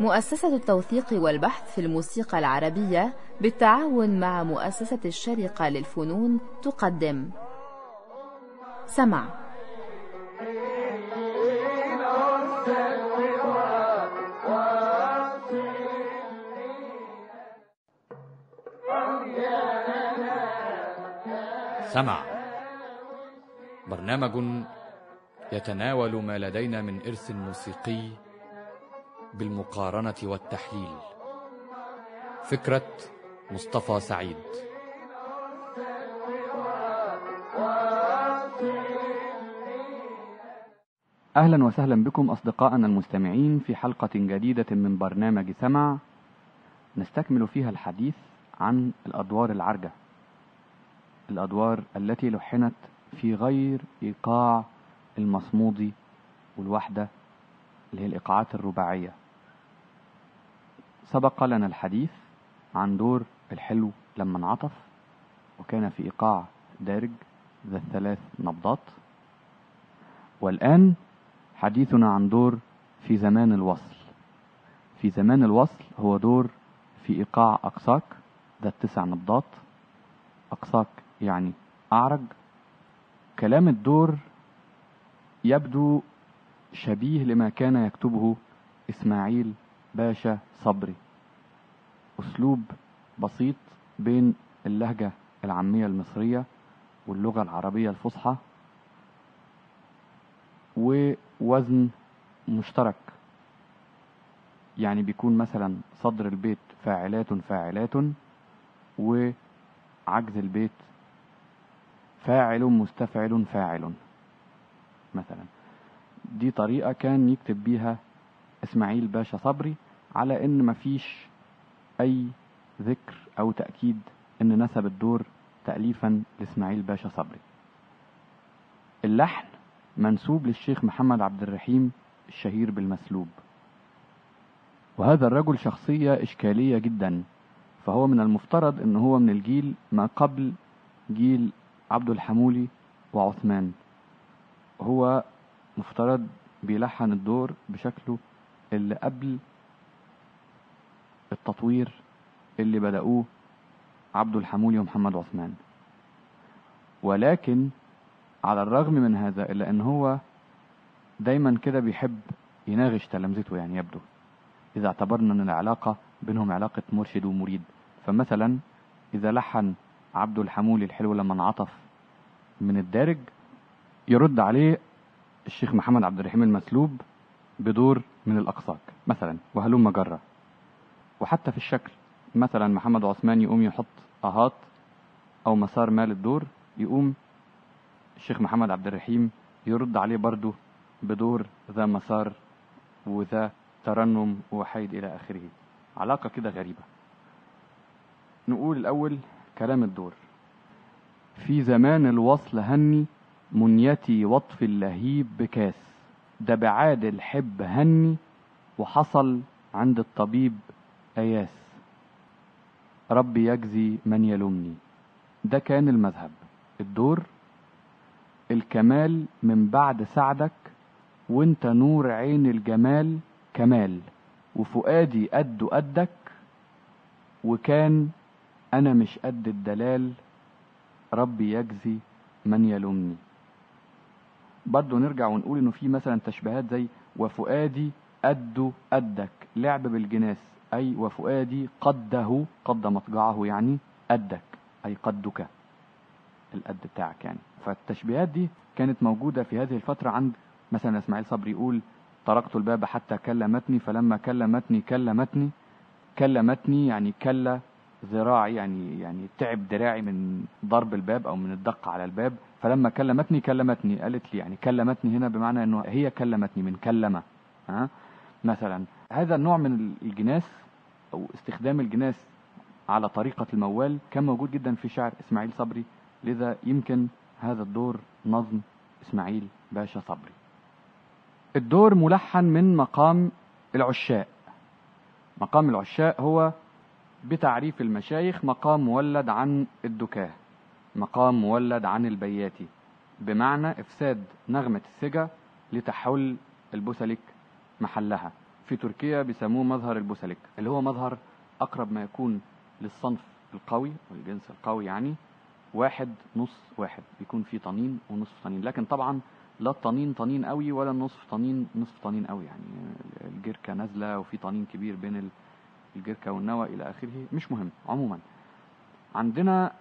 مؤسسة التوثيق والبحث في الموسيقى العربية بالتعاون مع مؤسسة الشرقة للفنون تقدم. سمع. سمع. برنامج يتناول ما لدينا من إرث موسيقي بالمقارنة والتحليل. فكرة مصطفى سعيد. أهلا وسهلا بكم أصدقائنا المستمعين في حلقة جديدة من برنامج سمع. نستكمل فيها الحديث عن الأدوار العرجة. الأدوار التي لحنت في غير إيقاع المصمودي والوحدة اللي هي الإيقاعات الرباعية. سبق لنا الحديث عن دور الحلو لما انعطف وكان في إيقاع دارج ذا الثلاث نبضات. والآن حديثنا عن دور في زمان الوصل. في زمان الوصل هو دور في إيقاع أقصاك ذا التسع نبضات. أقصاك يعني أعرج. كلام الدور يبدو شبيه لما كان يكتبه إسماعيل باشا صبري. أسلوب بسيط بين اللهجة العامية المصرية واللغة العربية الفصحى ووزن مشترك. يعني بيكون مثلا صدر البيت فاعلات فاعلات وعجز البيت فاعل مستفعل فاعل. مثلا. دي طريقة كان يكتب بيها إسماعيل باشا صبري على إن مفيش أي ذكر أو تأكيد إن نسب الدور تأليفا لإسماعيل باشا صبري. اللحن منسوب للشيخ محمد عبد الرحيم الشهير بالمسلوب. وهذا الرجل شخصية إشكالية جدا فهو من المفترض أنه هو من الجيل ما قبل جيل عبد الحمولي وعثمان. هو مفترض بيلحن الدور بشكله اللي قبل التطوير اللي بدأوه عبد الحمولي ومحمد عثمان. ولكن على الرغم من هذا إلا أن هو دايما كده بيحب يناغش تلامذته يعني يبدو. إذا اعتبرنا أن العلاقة بينهم علاقة مرشد ومريد. فمثلا إذا لحن عبد الحمولي الحلو لما انعطف من الدارج يرد عليه الشيخ محمد عبد الرحيم المسلوب بدور من الأقصاك مثلا وهلم جرة وحتى في الشكل مثلا محمد عثمان يقوم يحط أهات أو مسار مال الدور يقوم الشيخ محمد عبد الرحيم يرد عليه برضه بدور ذا مسار وذا ترنم وحيد إلى آخره. علاقة كده غريبة. نقول الأول كلام الدور. في زمان الوصل هني منيتي وطف اللهيب بكاس. ده بعاد الحب هني وحصل عند الطبيب أياس. ربي يجزي من يلومني. ده كان المذهب. الدور؟ الكمال من بعد سعدك وانت نور عين الجمال كمال. وفؤادي قد قدك وكان أنا مش قد الدلال. ربي يجزي من يلومني. برضه نرجع ونقول إنه في مثلا تشبيهات زي وفؤادي قد قدك لعب بالجناس أي وفؤادي قده قد مضجعه يعني قدك أي قدك القد بتاعك يعني. فالتشبيهات دي كانت موجودة في هذه الفترة عند مثلا إسماعيل صبري يقول طرقت الباب حتى كلمتني فلما كلمتني كلمتني كلمتني يعني كل ذراعي يعني يعني تعب دراعي من ضرب الباب أو من الدق على الباب. فلما كلمتني كلمتني قالت لي يعني كلمتني هنا بمعنى إنه هي كلمتني من كلمة ها؟ مثلا هذا النوع من الجناس أو استخدام الجناس على طريقة الموال كان موجود جدا في شعر إسماعيل صبري لذا يمكن هذا الدور نظم إسماعيل باشا صبري. الدور ملحن من مقام العشاء. مقام العشاء هو بتعريف المشايخ مقام مولد عن الدكاه. مقام مولد عن البياتي بمعنى إفساد نغمة السجا لتحل البوسلك محلها. في تركيا بيسموه مظهر البوسلك اللي هو مظهر أقرب ما يكون للصنف القوي والجنس القوي يعني واحد نص واحد بيكون فيه طنين ونصف طنين. لكن طبعا لا الطنين طنين قوي ولا النصف طنين نصف طنين قوي يعني. الجركة نازلة وفي طنين كبير بين الجركة والنوى إلى آخره مش مهم. عموما عندنا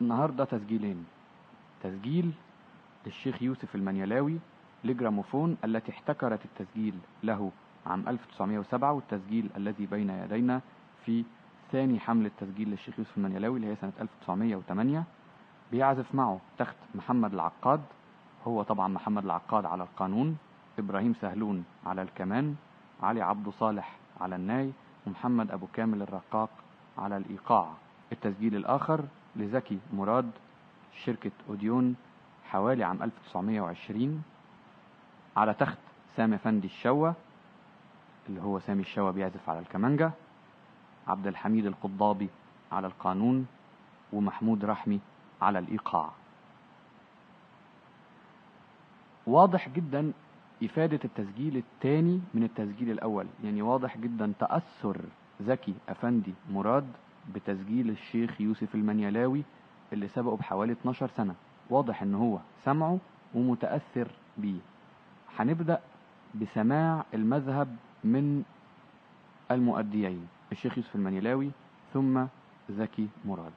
النهاردة تسجيلين. تسجيل للشيخ يوسف المنيلاوي لجراموفون التي احتكرت التسجيل له عام 1907 والتسجيل الذي بين يدينا في ثاني حملة تسجيل للشيخ يوسف المنيلاوي اللي هي سنة 1908 بيعزف معه تخت محمد العقاد هو طبعا محمد العقاد على القانون إبراهيم سهلون على الكمان علي عبد صالح على الناي ومحمد أبو كامل الرقاق على الإيقاع. التسجيل الآخر لزكي مراد شركة أوديون حوالي عام 1920 على تخت سامي فندي الشوى اللي هو سامي الشوى بيعزف على الكمانجا عبد الحميد القضابي على القانون ومحمود رحمي على الإيقاع. واضح جدا إفادة التسجيل الثاني من التسجيل الأول يعني واضح جدا تأثر زكي أفندي مراد بتسجيل الشيخ يوسف المنيلاوي اللي سبقه بحوالي 12 سنة. واضح إن هو سمعه ومتأثر بيه. هنبدأ بسماع المذهب من المؤديين الشيخ يوسف المنيلاوي ثم زكي مراد.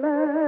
Summer.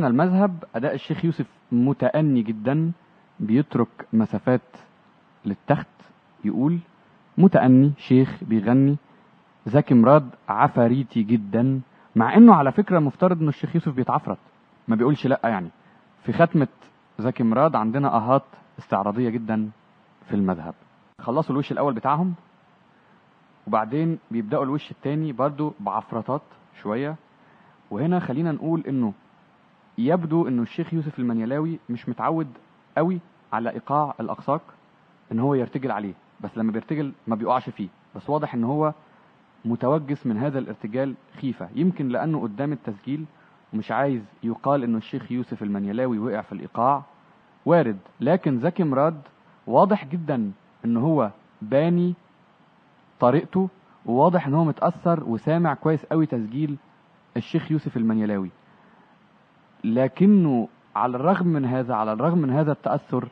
سمعنا المذهب؟ أداء الشيخ يوسف متأني جدا بيترك مسافات للتخت يقول متأني شيخ بيغني زكي مراد عفاريتي جدا مع إنه على فكرة مفترض إنه الشيخ يوسف بيتعفرت ما بيقولش لأ يعني. في ختمة زكي مراد عندنا أهات استعراضية جدا في المذهب. خلصوا الوش الأول بتاعهم وبعدين بيبدأوا الوش التاني برضو بعفرطات شوية. وهنا خلينا نقول إنه يبدو إنه الشيخ يوسف المنيلاوي مش متعود قوي على إيقاع الاقساق إن هو يرتجل عليه بس لما بيرتجل ما بيقعش فيه بس واضح إن هو متوجس من هذا الارتجال خيفة يمكن لأنه قدام التسجيل ومش عايز يقال إنه الشيخ يوسف المنيلاوي وقع في الإيقاع وارد لكن زكي مراد واضح جدا إن هو باني طريقته وواضح إن هو متأثر وسامع كويس قوي تسجيل الشيخ يوسف المنيلاوي. لكنه على الرغم من هذا على الرغم من هذا التأثر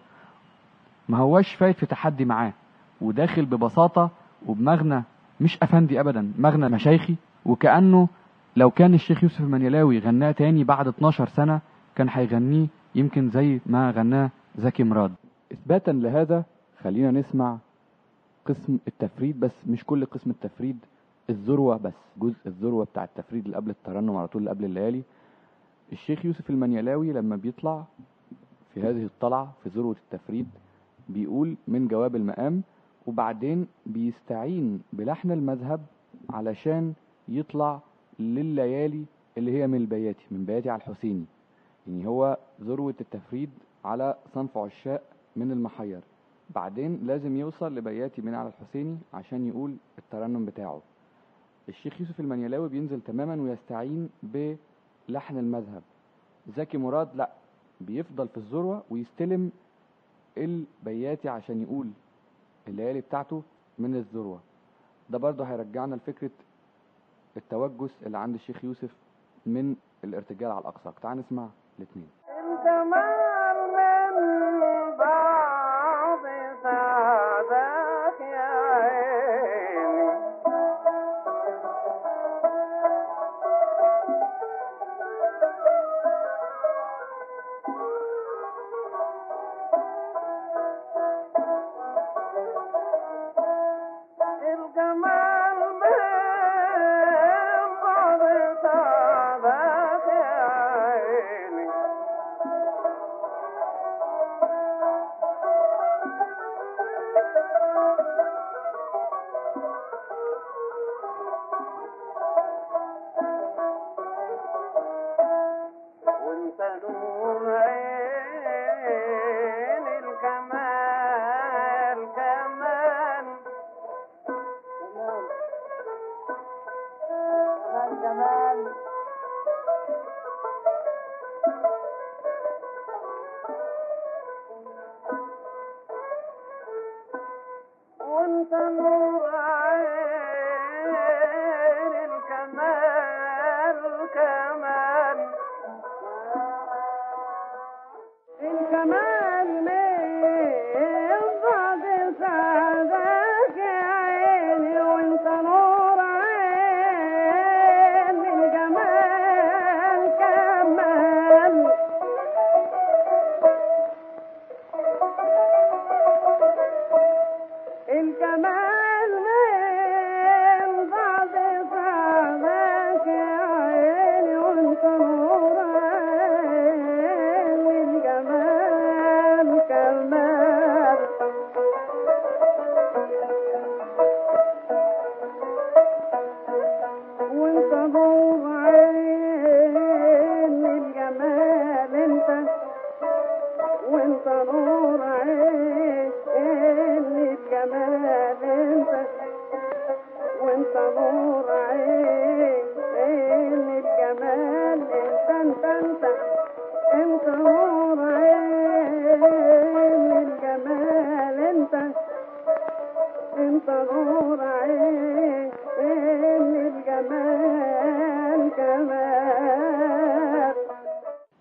ما هواش فايت في تحدي معاه وداخل ببساطة وبمغنى مش أفندي أبدا مغنى مشايخي وكأنه لو كان الشيخ يوسف المنيلاوي غناه تاني بعد 12 سنة كان هيغنيه يمكن زي ما غناه زكي مراد. إثباتا لهذا خلينا نسمع قسم التفريد بس مش كل قسم التفريد الذروة بس جزء الذروة بتاع التفريد اللي قبل الترنم على طول اللي قبل الليالي. الشيخ يوسف المنيلاوي لما بيطلع في هذه الطلعة في ذروة التفريد بيقول من جواب المقام وبعدين بيستعين بلحن المذهب علشان يطلع لليالي اللي هي من البياتي من بياتي على الحسيني. يعني هو ذروة التفريد على صنف عشاق من المحير. بعدين لازم يوصل لبياتي من على الحسيني عشان يقول الترنم بتاعه. الشيخ يوسف المنيلاوي بينزل تماما ويستعين بلحن المذهب. زكي مراد لا بيفضل في الذروة ويستلم البياتي عشان يقول الليالي بتاعته من الذروة. ده برضه هيرجعنا لفكرة التوجس اللي عند الشيخ يوسف من الارتجال على الأقصى. تعال نسمع الاثنين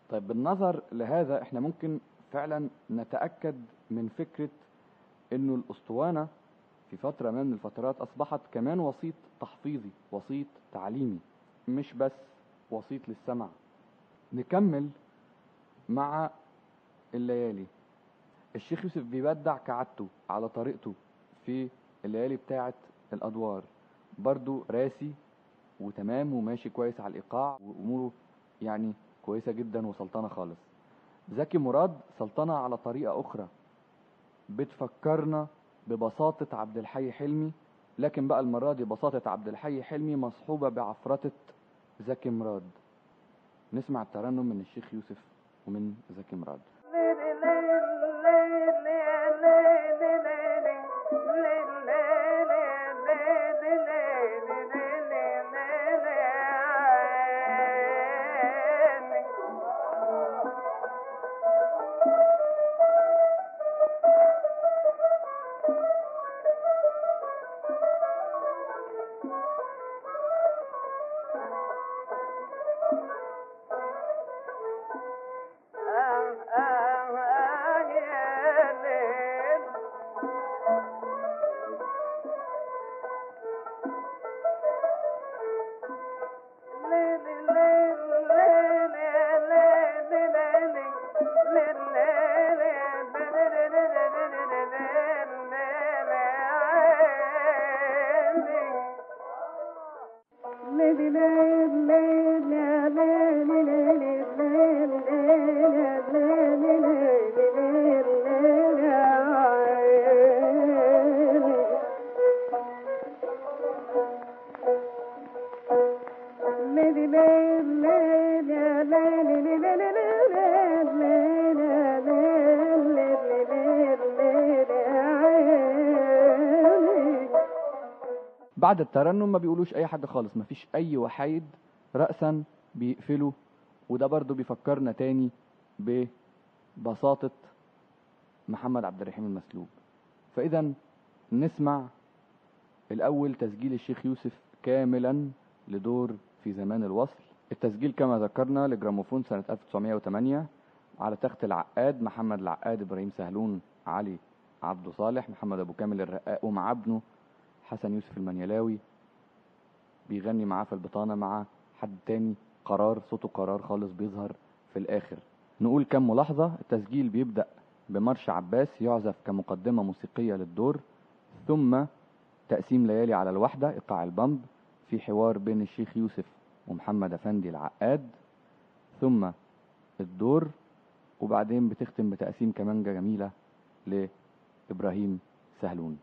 طيب بالنظر لهذا إحنا ممكن فعلا نتأكد من فكرة إنه الأسطوانة في فترة من الفترات أصبحت كمان وسيط تحفيظي وسيط تعليمي مش بس وسيط للسمع. نكمل مع الليالي. الشيخ يوسف بيبدع كعادته على طريقته في الليالي بتاعة الأدوار. برضو راسي وتمام وماشي كويس على الإيقاع وأموره يعني كويسة جدا وسلطنة خالص. زكي مراد سلطنة على طريقة أخرى. بتفكرنا ببساطة عبد الحي حلمي لكن بقى المرة دي بساطة عبد الحي حلمي مصحوبة بعفرطة زكي مراد. نسمع الترنم من الشيخ يوسف ومن زكي مراد. بعد الترنم ما بيقولوش أي حاجة خالص مفيش أي وحايد راسا بيقفلوا وده برضو بيفكرنا تاني ببساطة محمد عبد الرحيم المسلوب. فاذا نسمع الأول تسجيل الشيخ يوسف كاملا لدور في زمان الوصل. التسجيل كما ذكرنا لجراموفون سنة 1908 على تخت العقاد محمد العقاد إبراهيم سهلون علي عبده صالح محمد أبو كامل الرقاق ومع ابنه حسن يوسف المنيلاوي بيغني معاه في البطانة مع حد تاني قرار صوته قرار خالص بيظهر في الآخر. نقول كم ملاحظة التسجيل بيبدأ بمرش عباس يعزف كمقدمة موسيقية للدور ثم تقسيم ليالي على الوحدة إيقاع البمب في حوار بين الشيخ يوسف ومحمد أفندي العقاد ثم الدور وبعدين بتختم بتقسيم كمانجة جميلة لإبراهيم سهلون.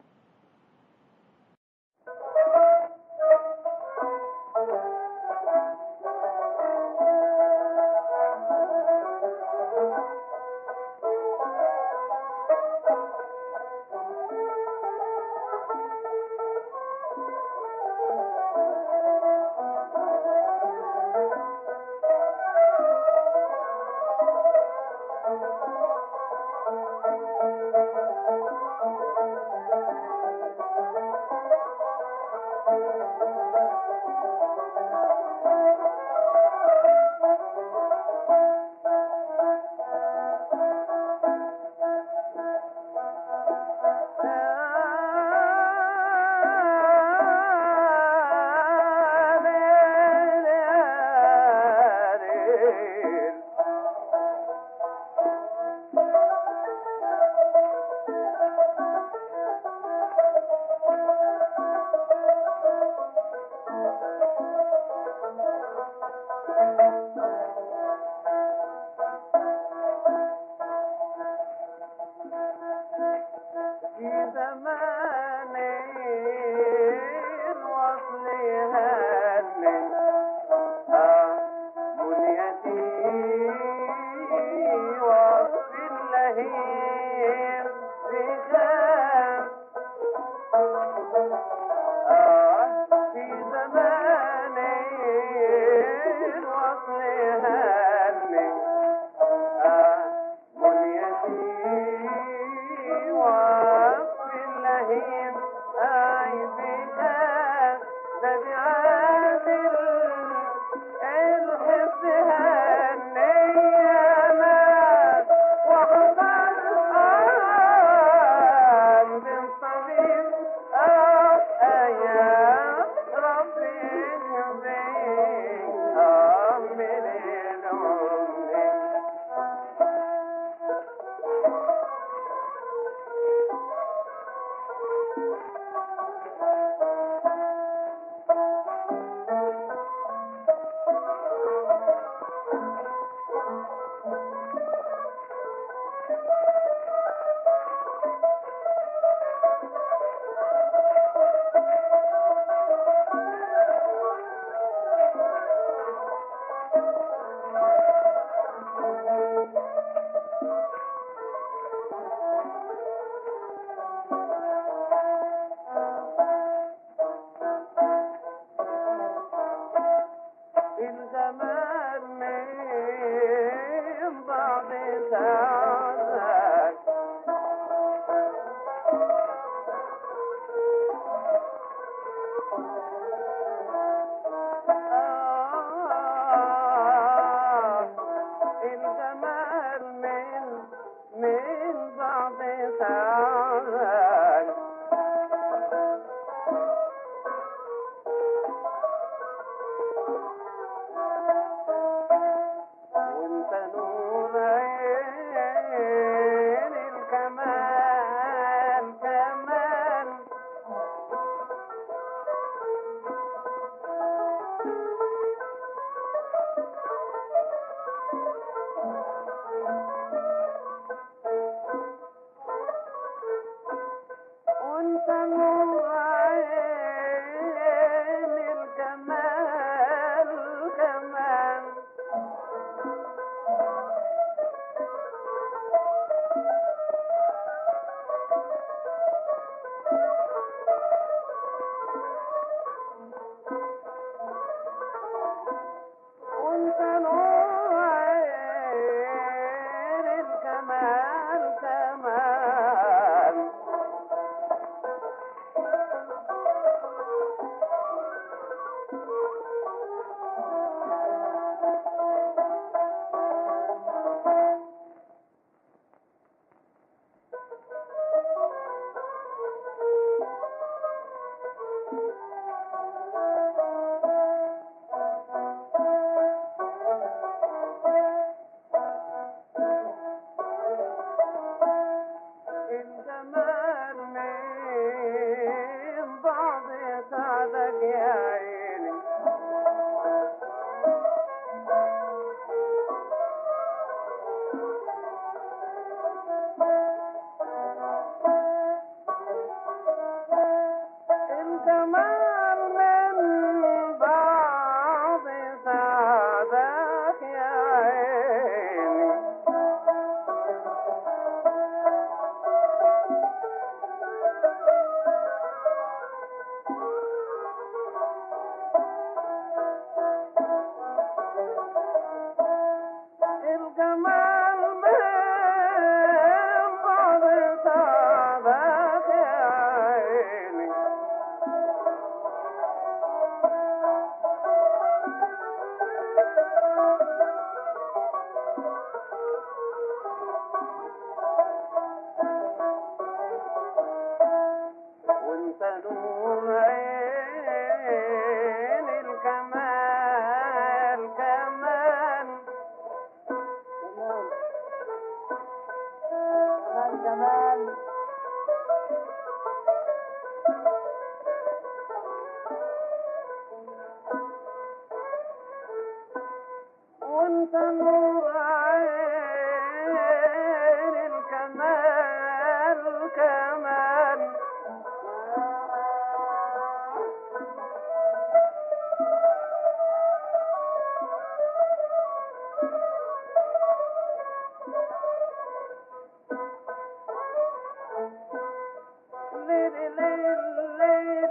لله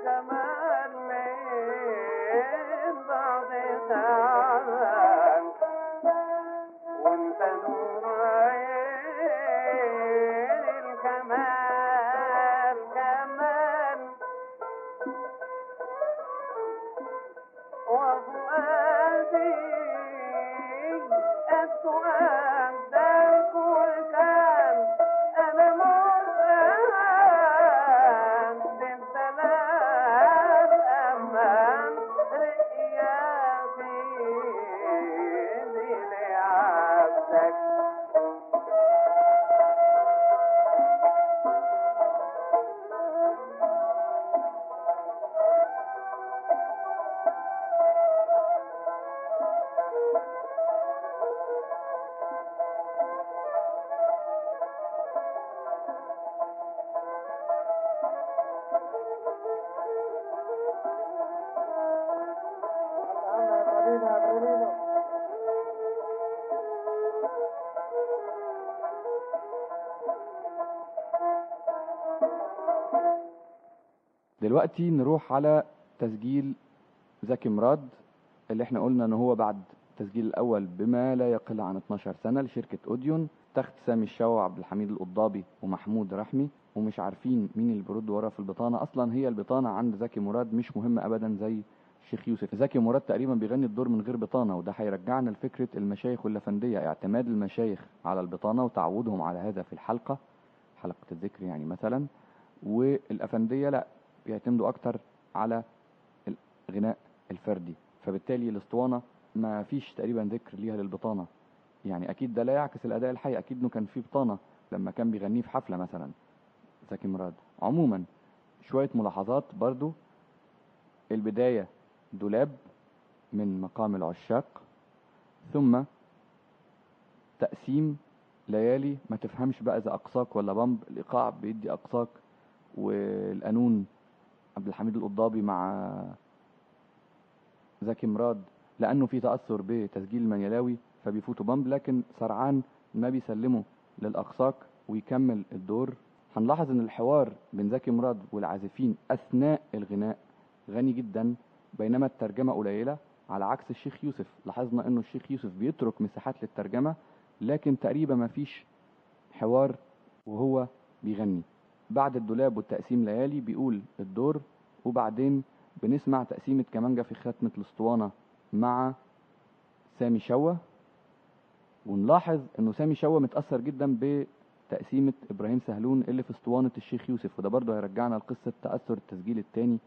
الجمال دلوقتي نروح على تسجيل زكي مراد اللي إحنا قلنا إن هو بعد التسجيل الأول بما لا يقل عن 12 سنة لشركة أوديون تخت سامي الشاوي وعبد الحميد القضابي ومحمود رحمي ومش عارفين مين اللي بيرد ورا في البطانة. أصلا هي البطانة عند زكي مراد مش مهمة ابدا زي الشيخ يوسف. زكي مراد تقريبا بيغني الدور من غير بطانة وده هيرجعنا لفكرة المشايخ واللفندية اعتماد المشايخ على البطانة وتعودهم على هذا في الحلقة حلقة الذكر يعني مثلا والأفندية لا. بيعتمدوا أكتر على الغناء الفردي. فبالتالي الاسطوانة ما فيش تقريبا ذكر ليها للبطانة. يعني أكيد ده لا يعكس الأداء الحي. أكيد إنه كان في بطانة لما كان بيغنيه في حفلة مثلا. زكي مراد. عموما شوية ملاحظات برضو. البداية دولاب من مقام العشاق. ثم تقسيم ليالي. ما تفهمش بقى إذا أقصاك ولا بمب الإيقاع بيدي أقصاك. والقانون عبد الحميد القضابي مع زكي مراد لأنه في تأثر بتسجيل المنيلاوي فبيفوتوا بامب لكن سرعان ما بيسلمه للأقساق ويكمل الدور. هنلاحظ إن الحوار بين زكي مراد والعازفين أثناء الغناء غني جدا بينما الترجمة قليلة على عكس الشيخ يوسف. لاحظنا إنه الشيخ يوسف بيترك مساحات للترجمة لكن تقريبا ما فيش حوار وهو بيغني. بعد الدولاب والتقسيم ليالي بيقول الدور وبعدين بنسمع تقسيمة كمانجا في ختمة الأسطوانة مع سامي شوة. ونلاحظ إنه سامي شوة متأثر جدا بتقسيمة إبراهيم سهلون اللي في أسطوانة الشيخ يوسف وده برضه هيرجعنا لقصة تأثر التسجيل التاني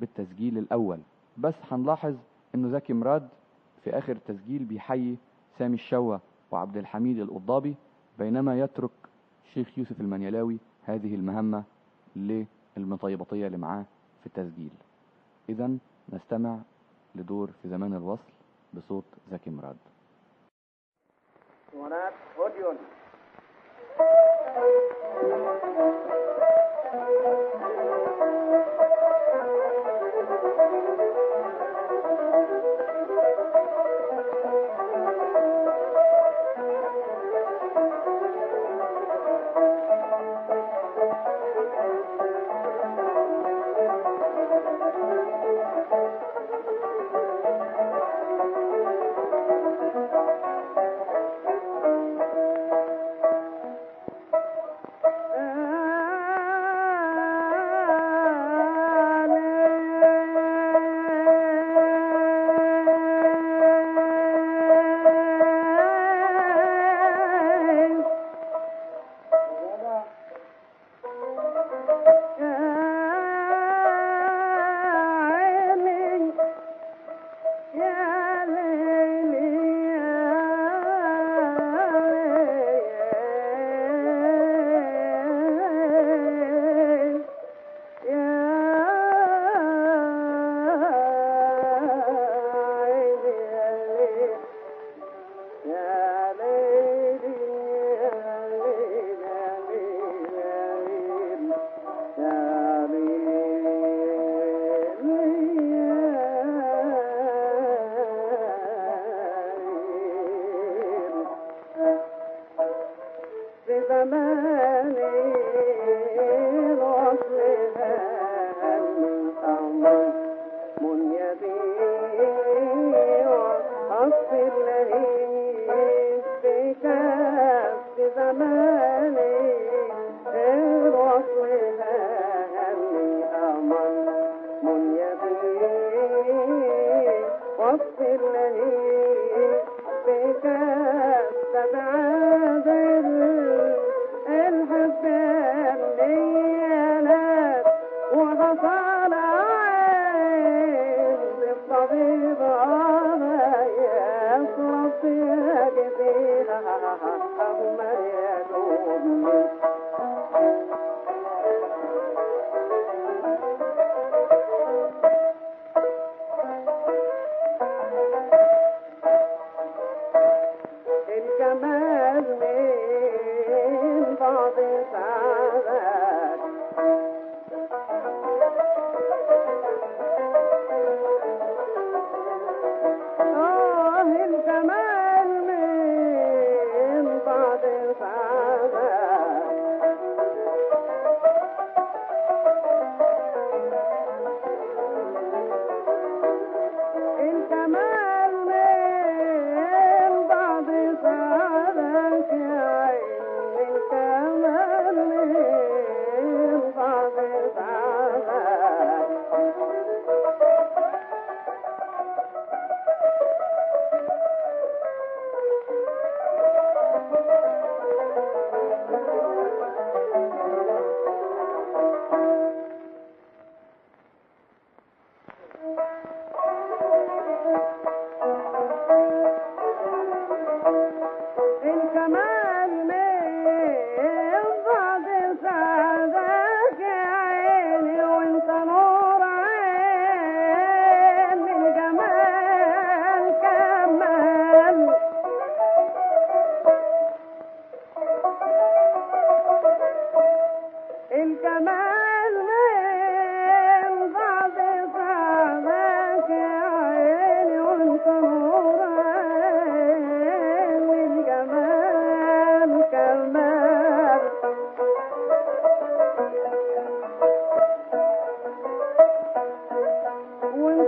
بالتسجيل الأول. بس هنلاحظ إنه زكي مراد في آخر التسجيل بيحيي سامي الشوة وعبد الحميد القضابي بينما يترك شيخ يوسف المنيلاوي هذه المهمة للمطيبطية اللي معاه في التسجيل. اذا نستمع لدور في زمان الوصل بصوت زكي مراد. اوديون في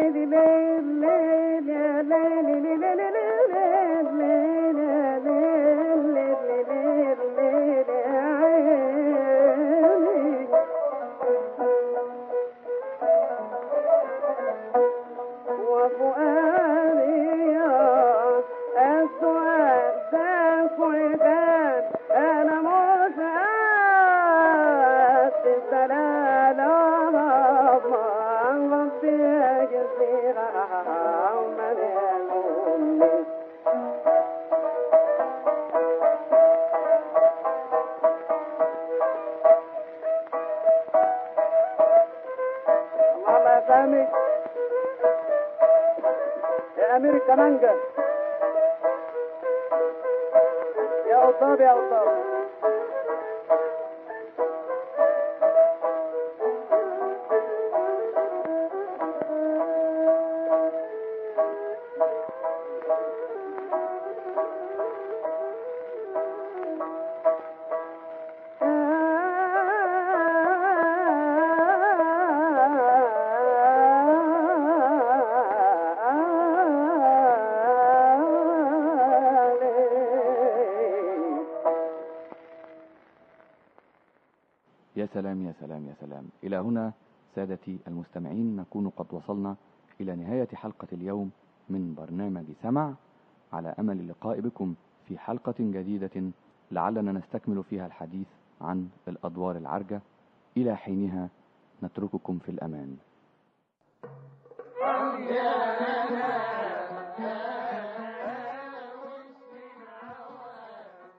Le le le le le le le. سلام يا سلام يا سلام. إلى هنا سادتي المستمعين نكون قد وصلنا إلى نهاية حلقة اليوم من برنامج سمع. على أمل اللقاء بكم في حلقة جديدة لعلنا نستكمل فيها الحديث عن الأدوار العرجة. إلى حينها نترككم في الأمان.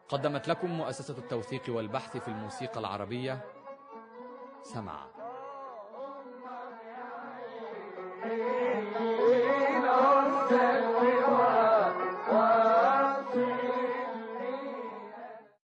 قدمت لكم مؤسسة التوثيق والبحث في الموسيقى العربية سمع